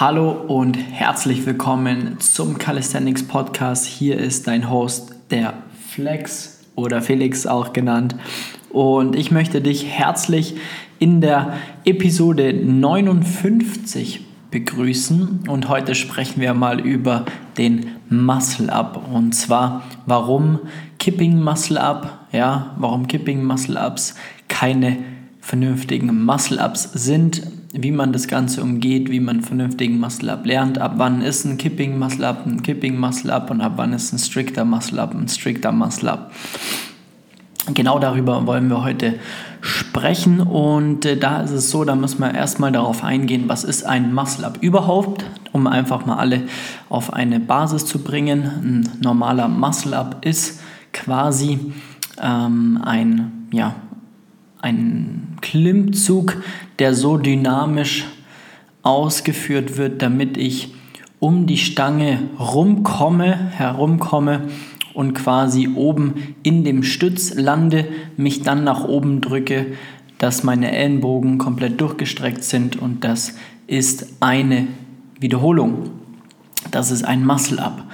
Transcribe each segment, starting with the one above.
Hallo und herzlich willkommen zum Calisthenics Podcast. Hier ist dein Host, der Flex oder Felix auch genannt. Und ich möchte dich herzlich in der Episode 59 begrüßen. Und heute sprechen wir mal über den Muscle Up. Und zwar, warum Kipping Muscle Up, ja, warum Kipping Muscle Ups keine vernünftigen Muscle Ups sind wie man das Ganze umgeht, wie man vernünftigen Muscle Up lernt, ab wann ist ein Kipping Muscle Up ein Kipping Muscle Up und ab wann ist ein strikter Muscle Up ein strikter Muscle Up. Genau darüber wollen wir heute sprechen und äh, da ist es so, da müssen wir erstmal darauf eingehen, was ist ein Muscle Up überhaupt, um einfach mal alle auf eine Basis zu bringen. Ein normaler Muscle Up ist quasi ähm, ein, ja, ein Klimmzug, der so dynamisch ausgeführt wird, damit ich um die Stange rumkomme, herumkomme und quasi oben in dem Stütz lande, mich dann nach oben drücke, dass meine Ellenbogen komplett durchgestreckt sind und das ist eine Wiederholung. Das ist ein Muscle-Up.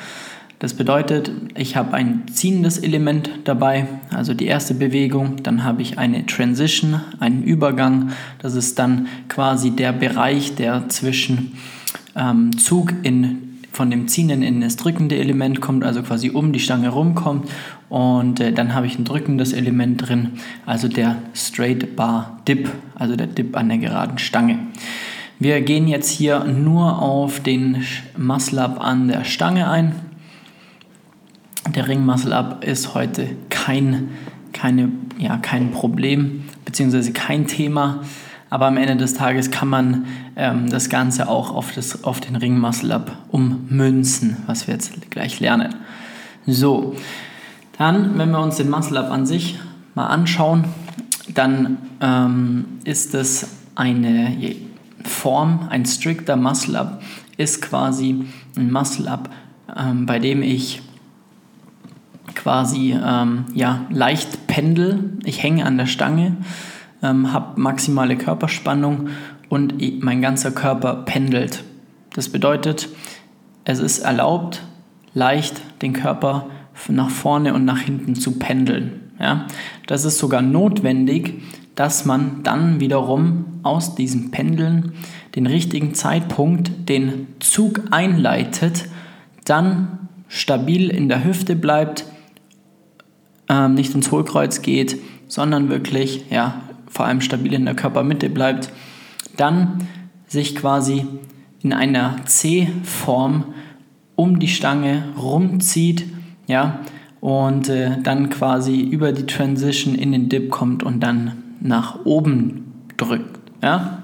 Das bedeutet, ich habe ein ziehendes Element dabei, also die erste Bewegung, dann habe ich eine Transition, einen Übergang, das ist dann quasi der Bereich, der zwischen ähm, Zug in, von dem ziehenden in das drückende Element kommt, also quasi um die Stange rumkommt und äh, dann habe ich ein drückendes Element drin, also der Straight Bar Dip, also der Dip an der geraden Stange. Wir gehen jetzt hier nur auf den Muscle Up an der Stange ein. Der Ring Muscle Up ist heute kein, keine, ja, kein Problem beziehungsweise kein Thema. Aber am Ende des Tages kann man ähm, das Ganze auch auf, das, auf den Ring Muscle Up ummünzen, was wir jetzt gleich lernen. So, dann, wenn wir uns den Muscle Up an sich mal anschauen, dann ähm, ist es eine Form, ein strikter Muscle Up ist quasi ein Muscle Up, ähm, bei dem ich quasi ähm, ja, leicht pendel. Ich hänge an der Stange, ähm, habe maximale Körperspannung und mein ganzer Körper pendelt. Das bedeutet, es ist erlaubt, leicht den Körper nach vorne und nach hinten zu pendeln. Ja? Das ist sogar notwendig, dass man dann wiederum aus diesem Pendeln den richtigen Zeitpunkt, den Zug einleitet, dann stabil in der Hüfte bleibt, ähm, nicht ins Hohlkreuz geht, sondern wirklich, ja, vor allem stabil in der Körpermitte bleibt, dann sich quasi in einer C-Form um die Stange rumzieht, ja, und äh, dann quasi über die Transition in den Dip kommt und dann nach oben drückt, ja.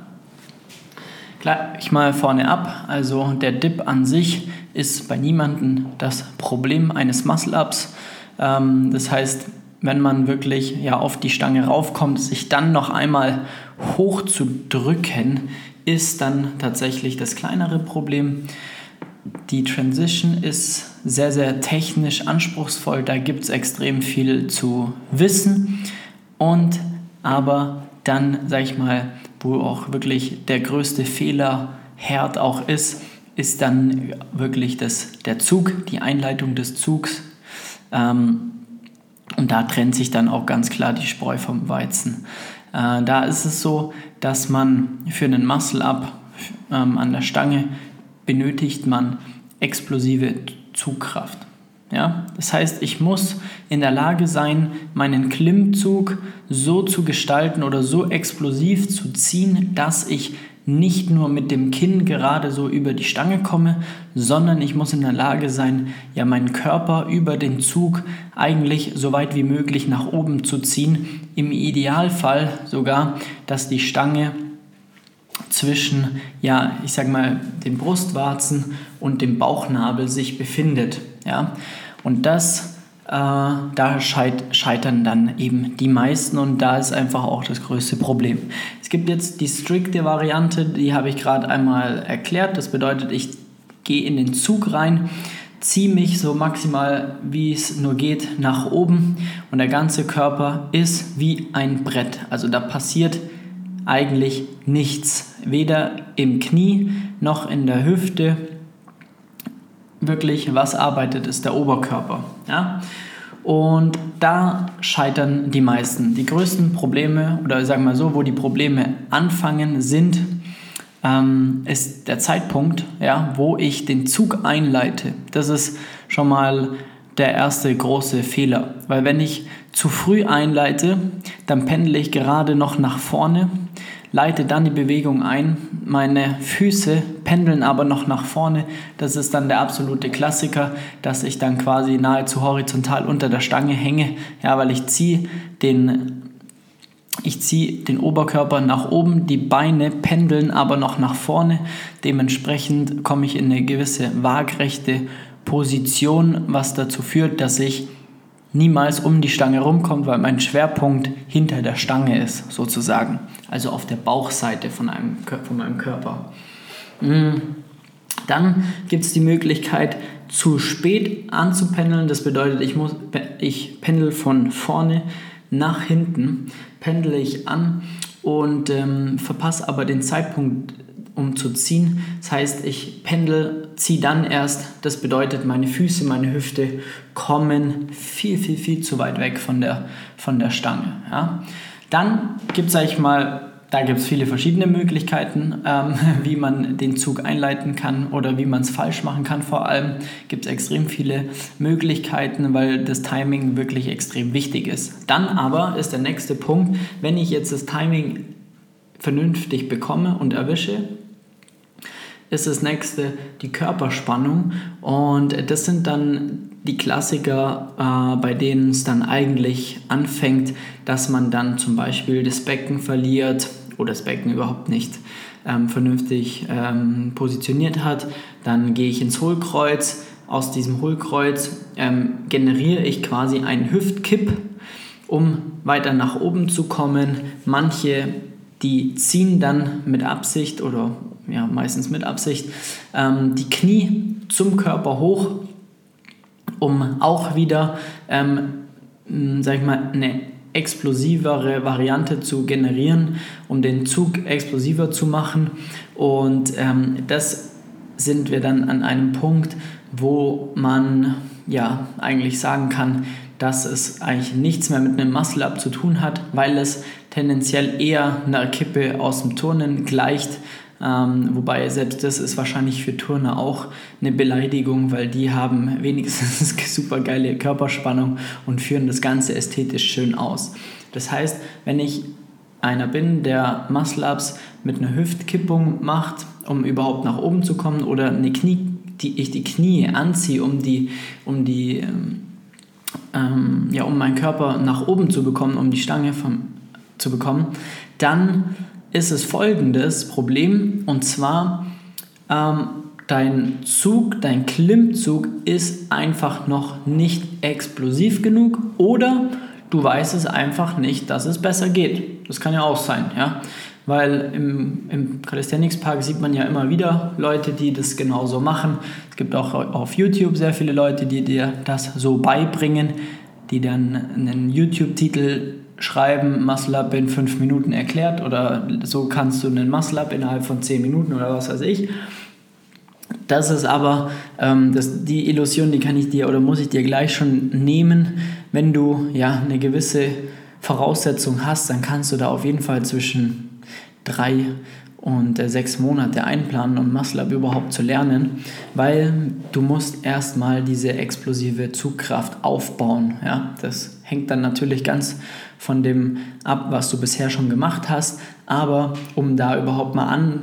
Gleich mal vorne ab, also der Dip an sich ist bei niemandem das Problem eines Muscle-Ups. Ähm, das heißt, wenn man wirklich ja, auf die Stange raufkommt, sich dann noch einmal hoch zu drücken, ist dann tatsächlich das kleinere Problem. Die Transition ist sehr, sehr technisch anspruchsvoll, da gibt es extrem viel zu wissen. Und aber dann, sage ich mal, wo auch wirklich der größte Fehlerherd auch ist, ist dann wirklich das, der Zug, die Einleitung des Zugs ähm, und da trennt sich dann auch ganz klar die Spreu vom Weizen. Äh, da ist es so, dass man für einen Muscle-Up ähm, an der Stange benötigt man explosive Zugkraft. Ja? Das heißt, ich muss in der Lage sein, meinen Klimmzug so zu gestalten oder so explosiv zu ziehen, dass ich nicht nur mit dem Kinn gerade so über die Stange komme, sondern ich muss in der Lage sein, ja meinen Körper über den Zug eigentlich so weit wie möglich nach oben zu ziehen. Im Idealfall sogar, dass die Stange zwischen, ja, ich sag mal, den Brustwarzen und dem Bauchnabel sich befindet. Ja? Und das äh, da scheitern dann eben die meisten und da ist einfach auch das größte Problem. Es gibt jetzt die strikte Variante, die habe ich gerade einmal erklärt. Das bedeutet, ich gehe in den Zug rein, ziehe mich so maximal wie es nur geht nach oben und der ganze Körper ist wie ein Brett. Also da passiert eigentlich nichts. Weder im Knie noch in der Hüfte. Wirklich, was arbeitet, ist der Oberkörper. Ja? Und da scheitern die meisten. Die größten Probleme, oder sagen wir mal so, wo die Probleme anfangen, sind, ähm, ist der Zeitpunkt, ja, wo ich den Zug einleite. Das ist schon mal der erste große Fehler. Weil wenn ich zu früh einleite, dann pendle ich gerade noch nach vorne, leite dann die Bewegung ein. Meine Füße pendeln aber noch nach vorne. Das ist dann der absolute Klassiker, dass ich dann quasi nahezu horizontal unter der Stange hänge, ja, weil ich ziehe den ich ziehe den Oberkörper nach oben, die Beine pendeln aber noch nach vorne. Dementsprechend komme ich in eine gewisse waagrechte Position, was dazu führt, dass ich niemals um die Stange rumkomme, weil mein Schwerpunkt hinter der Stange ist, sozusagen. Also auf der Bauchseite von, einem, von meinem Körper. Mm. Dann gibt es die Möglichkeit, zu spät anzupendeln. Das bedeutet, ich, muss, ich pendel von vorne nach hinten, pendle ich an und ähm, verpasse aber den Zeitpunkt, um zu ziehen. Das heißt, ich pendel, ziehe dann erst. Das bedeutet, meine Füße, meine Hüfte kommen viel, viel, viel zu weit weg von der, von der Stange. Ja. Dann gibt es, sage ich mal, da gibt es viele verschiedene Möglichkeiten, ähm, wie man den Zug einleiten kann oder wie man es falsch machen kann. Vor allem gibt es extrem viele Möglichkeiten, weil das Timing wirklich extrem wichtig ist. Dann aber ist der nächste Punkt, wenn ich jetzt das Timing vernünftig bekomme und erwische, ist das nächste die Körperspannung und das sind dann die Klassiker, äh, bei denen es dann eigentlich anfängt, dass man dann zum Beispiel das Becken verliert oder das Becken überhaupt nicht ähm, vernünftig ähm, positioniert hat. Dann gehe ich ins Hohlkreuz. Aus diesem Hohlkreuz ähm, generiere ich quasi einen Hüftkipp, um weiter nach oben zu kommen. Manche, die ziehen dann mit Absicht oder ja, meistens mit Absicht ähm, die Knie zum Körper hoch, um auch wieder, ähm, sag ich mal, eine explosivere Variante zu generieren, um den Zug explosiver zu machen. Und ähm, das sind wir dann an einem Punkt, wo man ja eigentlich sagen kann, dass es eigentlich nichts mehr mit einem Muscle-Up zu tun hat, weil es tendenziell eher einer Kippe aus dem Turnen gleicht, ähm, wobei selbst das ist wahrscheinlich für Turner auch eine Beleidigung, weil die haben wenigstens super geile Körperspannung und führen das Ganze ästhetisch schön aus. Das heißt, wenn ich einer bin, der Muscle-Ups mit einer Hüftkippung macht, um überhaupt nach oben zu kommen, oder eine Knie, die ich die Knie anziehe, um die, um die ähm, ähm, ja, um meinen Körper nach oben zu bekommen, um die Stange vom, zu bekommen, dann ist es folgendes Problem und zwar ähm, dein Zug, dein Klimmzug ist einfach noch nicht explosiv genug oder du weißt es einfach nicht, dass es besser geht. Das kann ja auch sein, ja. Weil im, im Calisthenics Park sieht man ja immer wieder Leute, die das genauso machen. Es gibt auch auf YouTube sehr viele Leute, die dir das so beibringen, die dann einen YouTube-Titel schreiben, Up in fünf Minuten erklärt oder so kannst du einen Up innerhalb von zehn Minuten oder was weiß ich. Das ist aber ähm, das, die Illusion, die kann ich dir oder muss ich dir gleich schon nehmen. Wenn du ja eine gewisse Voraussetzung hast, dann kannst du da auf jeden Fall zwischen drei und äh, sechs Monate einplanen, um Up überhaupt zu lernen, weil du musst erstmal diese explosive Zugkraft aufbauen. Ja? Das hängt dann natürlich ganz von dem ab, was du bisher schon gemacht hast. Aber um da überhaupt mal an,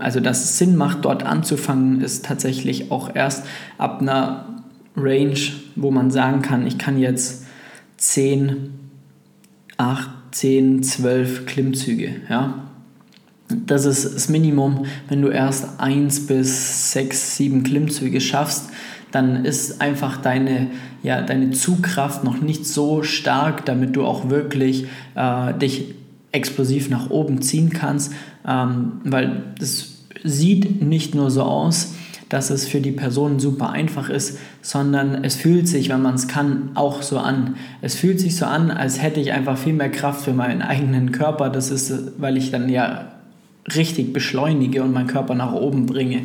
also dass es Sinn macht, dort anzufangen, ist tatsächlich auch erst ab einer Range, wo man sagen kann, ich kann jetzt 10, 8, 10, 12 Klimmzüge. Ja? Das ist das Minimum, wenn du erst 1 bis 6, 7 Klimmzüge schaffst, dann ist einfach deine, ja, deine Zugkraft noch nicht so stark, damit du auch wirklich äh, dich explosiv nach oben ziehen kannst, ähm, weil das sieht nicht nur so aus, dass es für die Person super einfach ist, sondern es fühlt sich, wenn man es kann, auch so an. Es fühlt sich so an, als hätte ich einfach viel mehr Kraft für meinen eigenen Körper. Das ist, weil ich dann ja richtig beschleunige und meinen Körper nach oben bringe.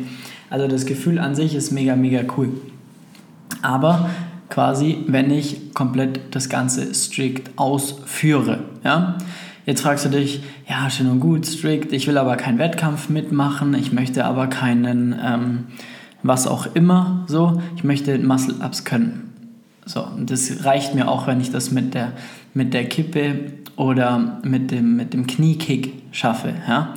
Also das Gefühl an sich ist mega, mega cool. Aber quasi, wenn ich komplett das Ganze strikt ausführe. Ja? Jetzt fragst du dich, ja, schön und gut, strikt, ich will aber keinen Wettkampf mitmachen, ich möchte aber keinen, ähm, was auch immer, so, ich möchte Muscle-Ups können. So, das reicht mir auch, wenn ich das mit der, mit der Kippe oder mit dem, mit dem Kniekick schaffe. Ja?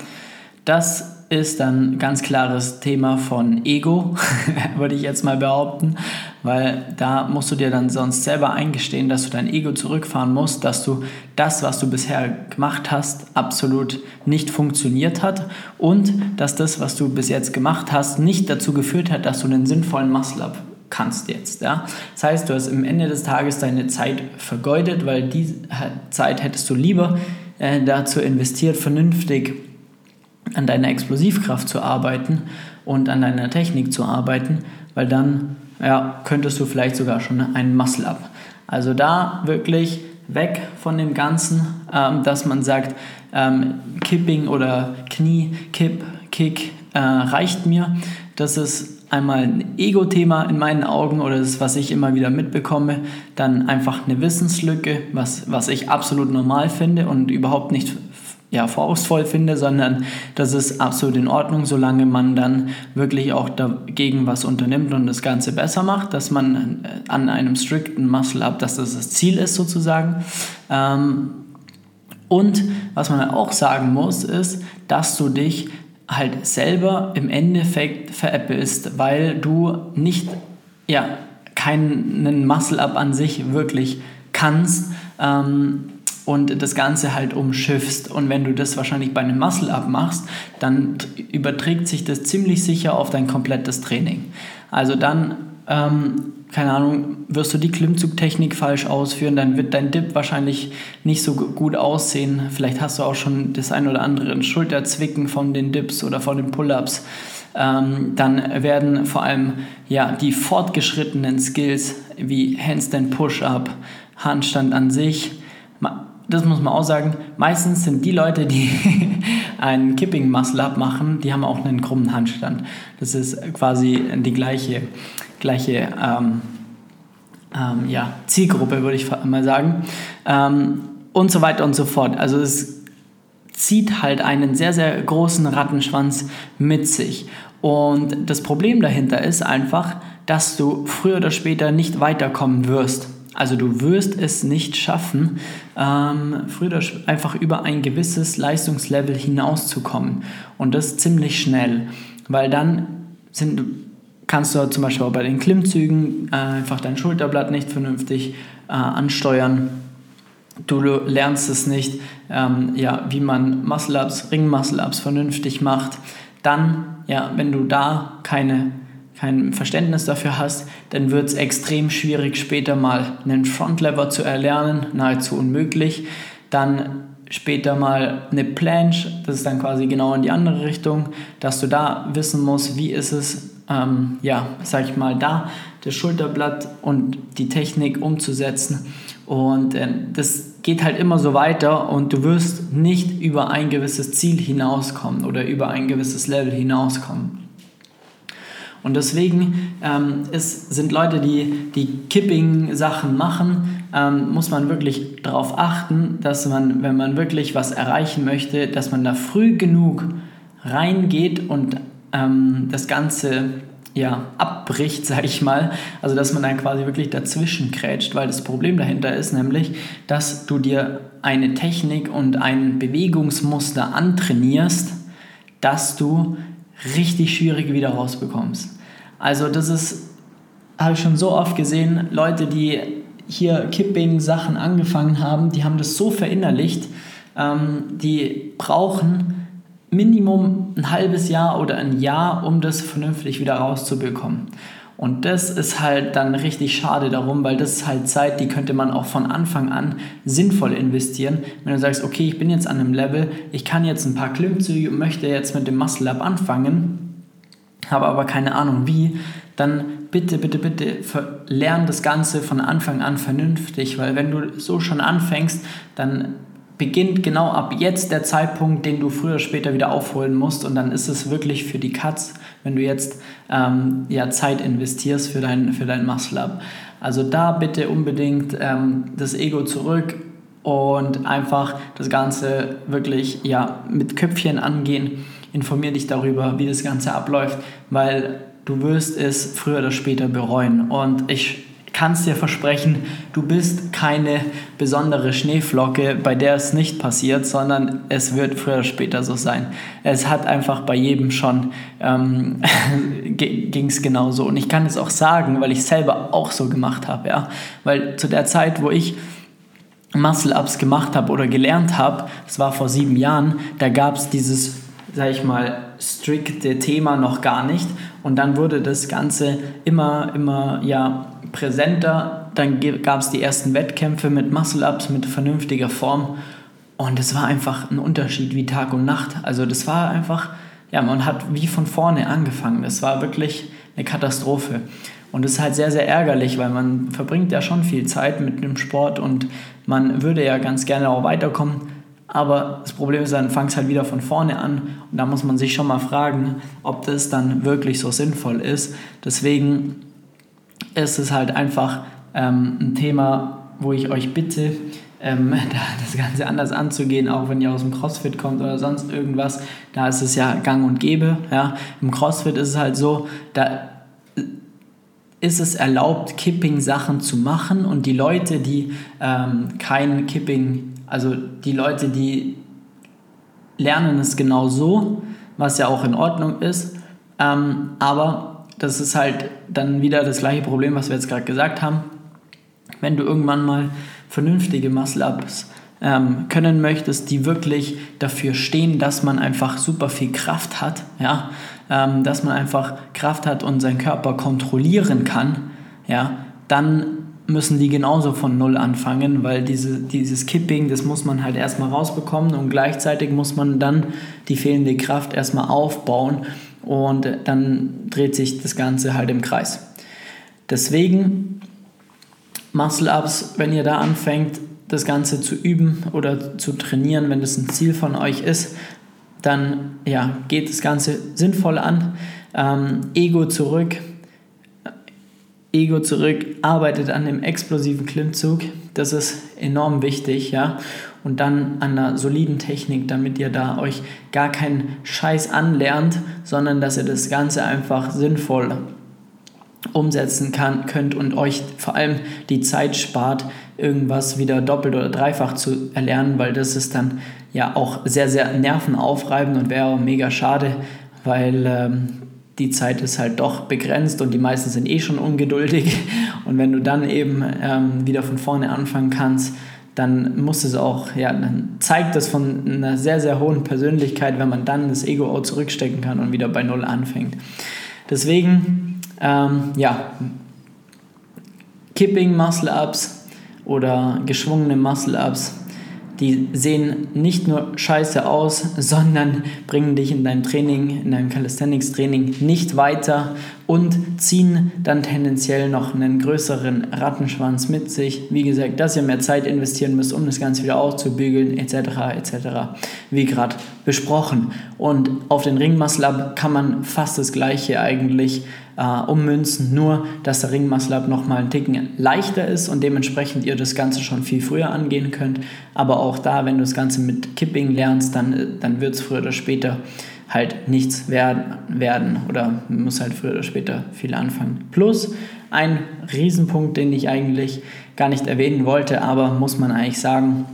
Das ist dann ganz klares Thema von Ego, würde ich jetzt mal behaupten, weil da musst du dir dann sonst selber eingestehen, dass du dein Ego zurückfahren musst, dass du das, was du bisher gemacht hast, absolut nicht funktioniert hat und dass das, was du bis jetzt gemacht hast, nicht dazu geführt hat, dass du einen sinnvollen Muscle-Up kannst jetzt. Ja? Das heißt, du hast am Ende des Tages deine Zeit vergeudet, weil die Zeit hättest du lieber äh, dazu investiert, vernünftig an deiner Explosivkraft zu arbeiten und an deiner Technik zu arbeiten, weil dann ja, könntest du vielleicht sogar schon einen Muscle-Up. Also da wirklich weg von dem Ganzen, ähm, dass man sagt, ähm, Kipping oder Knie, Kipp, Kick äh, reicht mir. Das ist einmal ein Ego-Thema in meinen Augen oder das, was ich immer wieder mitbekomme. Dann einfach eine Wissenslücke, was, was ich absolut normal finde und überhaupt nicht ja, vorwurfsvoll finde, sondern das ist absolut in Ordnung, solange man dann wirklich auch dagegen was unternimmt und das Ganze besser macht, dass man äh, an einem strikten Muscle-Up, dass das das Ziel ist sozusagen. Ähm, und was man auch sagen muss, ist, dass du dich halt selber im Endeffekt veräppelst, weil du nicht, ja, keinen Muscle-Up an sich wirklich kannst. Ähm, und das Ganze halt umschiffst. Und wenn du das wahrscheinlich bei einem Muscle-Up machst, dann überträgt sich das ziemlich sicher auf dein komplettes Training. Also dann, ähm, keine Ahnung, wirst du die Klimmzugtechnik falsch ausführen, dann wird dein Dip wahrscheinlich nicht so gut aussehen. Vielleicht hast du auch schon das ein oder andere Schulterzwicken von den Dips oder von den Pull-Ups. Ähm, dann werden vor allem ja, die fortgeschrittenen Skills wie Handstand Push-Up, Handstand an sich, das muss man auch sagen, meistens sind die Leute, die einen Kipping Muscle Up machen, die haben auch einen krummen Handstand. Das ist quasi die gleiche, gleiche ähm, ähm, ja, Zielgruppe, würde ich mal sagen. Ähm, und so weiter und so fort. Also es zieht halt einen sehr, sehr großen Rattenschwanz mit sich. Und das Problem dahinter ist einfach, dass du früher oder später nicht weiterkommen wirst. Also du wirst es nicht schaffen, ähm, früher einfach über ein gewisses Leistungslevel hinauszukommen. Und das ziemlich schnell, weil dann sind, kannst du zum Beispiel auch bei den Klimmzügen äh, einfach dein Schulterblatt nicht vernünftig äh, ansteuern. Du lernst es nicht, ähm, ja, wie man Muscle-Ups, Ring-Muscle-Ups vernünftig macht. Dann, ja, wenn du da keine kein Verständnis dafür hast, dann wird es extrem schwierig, später mal einen Frontlever zu erlernen, nahezu unmöglich. Dann später mal eine Planche, das ist dann quasi genau in die andere Richtung, dass du da wissen musst, wie ist es, ähm, ja, sag ich mal, da das Schulterblatt und die Technik umzusetzen. Und äh, das geht halt immer so weiter und du wirst nicht über ein gewisses Ziel hinauskommen oder über ein gewisses Level hinauskommen. Und deswegen ähm, ist, sind Leute, die die Kipping-Sachen machen, ähm, muss man wirklich darauf achten, dass man, wenn man wirklich was erreichen möchte, dass man da früh genug reingeht und ähm, das Ganze ja, abbricht, sag ich mal. Also, dass man dann quasi wirklich dazwischen krätscht, weil das Problem dahinter ist nämlich, dass du dir eine Technik und ein Bewegungsmuster antrainierst, dass du richtig schwierig wieder rausbekommst. Also das ist, habe ich schon so oft gesehen, Leute, die hier Kipping-Sachen angefangen haben, die haben das so verinnerlicht, ähm, die brauchen Minimum ein halbes Jahr oder ein Jahr, um das vernünftig wieder rauszubekommen. Und das ist halt dann richtig schade darum, weil das ist halt Zeit, die könnte man auch von Anfang an sinnvoll investieren. Wenn du sagst, okay, ich bin jetzt an einem Level, ich kann jetzt ein paar Klimmzüge und möchte jetzt mit dem Muscle Up anfangen, habe aber keine Ahnung wie, dann bitte, bitte, bitte lern das Ganze von Anfang an vernünftig, weil wenn du so schon anfängst, dann beginnt genau ab jetzt der Zeitpunkt, den du früher oder später wieder aufholen musst und dann ist es wirklich für die Katz, wenn du jetzt ähm, ja, Zeit investierst für dein, für dein Muscle-Up. Also da bitte unbedingt ähm, das Ego zurück und einfach das Ganze wirklich ja, mit Köpfchen angehen. Informier dich darüber, wie das Ganze abläuft, weil du wirst es früher oder später bereuen. Und ich kann es dir versprechen, du bist keine besondere Schneeflocke, bei der es nicht passiert, sondern es wird früher oder später so sein. Es hat einfach bei jedem schon, ähm, ging es genauso. Und ich kann es auch sagen, weil ich selber auch so gemacht habe. Ja? Weil zu der Zeit, wo ich Muscle-Ups gemacht habe oder gelernt habe, das war vor sieben Jahren, da gab es dieses, sag ich mal, strikte Thema noch gar nicht. Und dann wurde das Ganze immer, immer ja, präsenter. Dann gab es die ersten Wettkämpfe mit Muscle-Ups, mit vernünftiger Form. Und es war einfach ein Unterschied wie Tag und Nacht. Also das war einfach, ja, man hat wie von vorne angefangen. Das war wirklich eine Katastrophe. Und das ist halt sehr, sehr ärgerlich, weil man verbringt ja schon viel Zeit mit dem Sport und man würde ja ganz gerne auch weiterkommen. Aber das Problem ist, dann es halt wieder von vorne an und da muss man sich schon mal fragen, ob das dann wirklich so sinnvoll ist. Deswegen ist es halt einfach ähm, ein Thema, wo ich euch bitte, ähm, das Ganze anders anzugehen, auch wenn ihr aus dem CrossFit kommt oder sonst irgendwas. Da ist es ja gang und gäbe. Ja. Im CrossFit ist es halt so, da ist es erlaubt, Kipping-Sachen zu machen und die Leute, die ähm, kein Kipping, also die Leute, die lernen es genau so, was ja auch in Ordnung ist, ähm, aber das ist halt dann wieder das gleiche Problem, was wir jetzt gerade gesagt haben. Wenn du irgendwann mal vernünftige Muscle-Ups ähm, können möchtest, die wirklich dafür stehen, dass man einfach super viel Kraft hat, ja, ähm, dass man einfach Kraft hat und seinen Körper kontrollieren kann, ja, dann müssen die genauso von Null anfangen, weil diese, dieses Kipping, das muss man halt erstmal rausbekommen und gleichzeitig muss man dann die fehlende Kraft erstmal aufbauen und dann dreht sich das Ganze halt im Kreis. Deswegen Muscle-Ups, wenn ihr da anfängt, das Ganze zu üben oder zu trainieren, wenn das ein Ziel von euch ist, dann ja, geht das Ganze sinnvoll an. Ähm, Ego zurück, Ego zurück, arbeitet an dem explosiven Klimmzug. Das ist enorm wichtig, ja. Und dann an einer soliden Technik, damit ihr da euch gar keinen Scheiß anlernt, sondern dass ihr das Ganze einfach sinnvoll umsetzen kann, könnt und euch vor allem die Zeit spart, irgendwas wieder doppelt oder dreifach zu erlernen, weil das ist dann ja auch sehr, sehr nervenaufreibend und wäre mega schade, weil ähm, die Zeit ist halt doch begrenzt und die meisten sind eh schon ungeduldig. Und wenn du dann eben ähm, wieder von vorne anfangen kannst, dann muss es auch, ja, dann zeigt das von einer sehr, sehr hohen Persönlichkeit, wenn man dann das Ego auch zurückstecken kann und wieder bei Null anfängt. Deswegen, ähm, ja, Kipping Muscle Ups oder geschwungene Muscle Ups die sehen nicht nur scheiße aus, sondern bringen dich in deinem Training, in deinem Calisthenics-Training nicht weiter und ziehen dann tendenziell noch einen größeren Rattenschwanz mit sich. Wie gesagt, dass ihr mehr Zeit investieren müsst, um das Ganze wieder auszubügeln, etc. etc. Wie gerade besprochen. Und auf den Ring kann man fast das Gleiche eigentlich äh, ummünzen, nur dass der Ring Muscle Up nochmal ein Ticken leichter ist und dementsprechend ihr das Ganze schon viel früher angehen könnt. Aber auch da, wenn du das Ganze mit Kipping lernst, dann, dann wird es früher oder später halt nichts werden, werden oder muss halt früher oder später viel anfangen. Plus ein Riesenpunkt, den ich eigentlich gar nicht erwähnen wollte, aber muss man eigentlich sagen,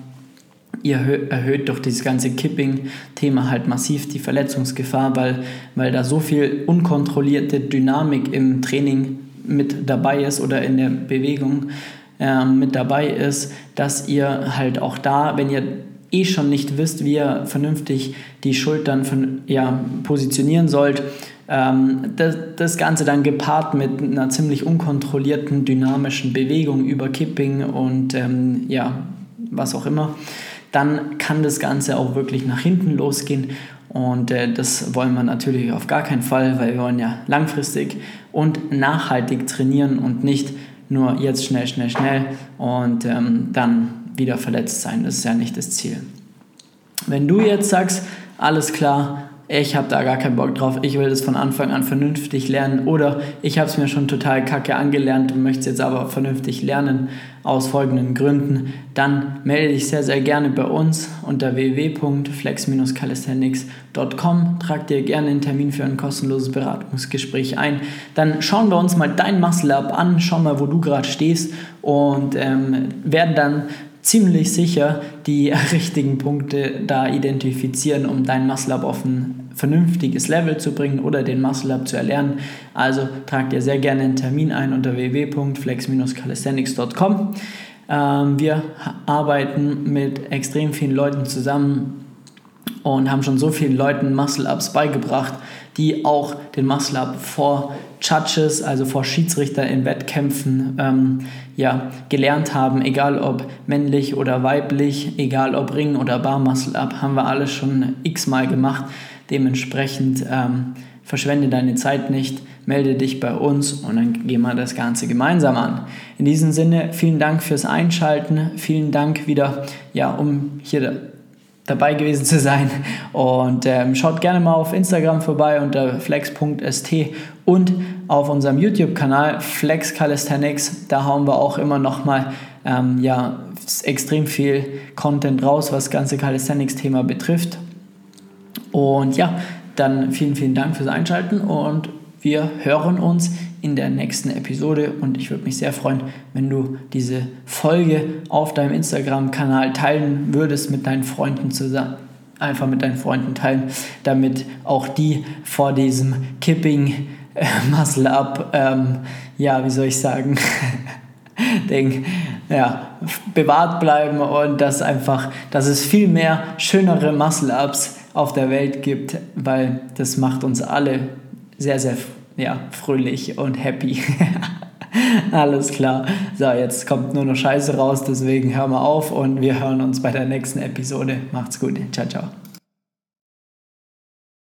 ihr erhöht durch dieses ganze Kipping-Thema halt massiv die Verletzungsgefahr, weil, weil da so viel unkontrollierte Dynamik im Training mit dabei ist oder in der Bewegung äh, mit dabei ist, dass ihr halt auch da, wenn ihr eh schon nicht wisst, wie ihr vernünftig die Schultern von, ja, positionieren sollt, ähm, das, das Ganze dann gepaart mit einer ziemlich unkontrollierten dynamischen Bewegung über Kipping und ähm, ja, was auch immer, dann kann das Ganze auch wirklich nach hinten losgehen. Und äh, das wollen wir natürlich auf gar keinen Fall, weil wir wollen ja langfristig und nachhaltig trainieren und nicht nur jetzt schnell, schnell, schnell und ähm, dann wieder verletzt sein. Das ist ja nicht das Ziel. Wenn du jetzt sagst, alles klar, ich habe da gar keinen Bock drauf, ich will das von Anfang an vernünftig lernen oder ich habe es mir schon total kacke angelernt und möchte es jetzt aber vernünftig lernen aus folgenden Gründen, dann melde dich sehr, sehr gerne bei uns unter www.flex-calisthenics.com. Trag dir gerne einen Termin für ein kostenloses Beratungsgespräch ein. Dann schauen wir uns mal dein Muscle Up an, schauen mal, wo du gerade stehst und ähm, werden dann ziemlich sicher die richtigen Punkte da identifizieren, um dein Muscle Up auf ein vernünftiges Level zu bringen oder den Muscle Up zu erlernen. Also trag dir sehr gerne einen Termin ein unter www.flex-calisthenics.com. Ähm, wir arbeiten mit extrem vielen Leuten zusammen und haben schon so vielen Leuten Muscle-Ups beigebracht, die auch den Muscle-Up vor Judges, also vor Schiedsrichter in Wettkämpfen, ähm, ja, gelernt haben, egal ob männlich oder weiblich, egal ob Ring oder Bar Muscle-Up, haben wir alles schon x-mal gemacht. Dementsprechend ähm, verschwende deine Zeit nicht, melde dich bei uns und dann gehen wir das Ganze gemeinsam an. In diesem Sinne, vielen Dank fürs Einschalten, vielen Dank wieder, ja, um hier dabei gewesen zu sein. Und ähm, schaut gerne mal auf Instagram vorbei unter flex.st und auf unserem YouTube-Kanal Flex Calisthenics. Da hauen wir auch immer noch mal ähm, ja, extrem viel Content raus, was das ganze Calisthenics-Thema betrifft. Und ja, dann vielen, vielen Dank fürs Einschalten und wir hören uns in der nächsten Episode und ich würde mich sehr freuen, wenn du diese Folge auf deinem Instagram-Kanal teilen würdest mit deinen Freunden zusammen. Einfach mit deinen Freunden teilen, damit auch die vor diesem Kipping äh, Muscle Up, ähm, ja, wie soll ich sagen, Ding, ja, bewahrt bleiben und dass einfach, dass es viel mehr schönere Muscle Ups auf der Welt gibt, weil das macht uns alle sehr, sehr ja, fröhlich und happy. Alles klar. So, jetzt kommt nur noch Scheiße raus, deswegen hören wir auf und wir hören uns bei der nächsten Episode. Macht's gut. Ciao, ciao.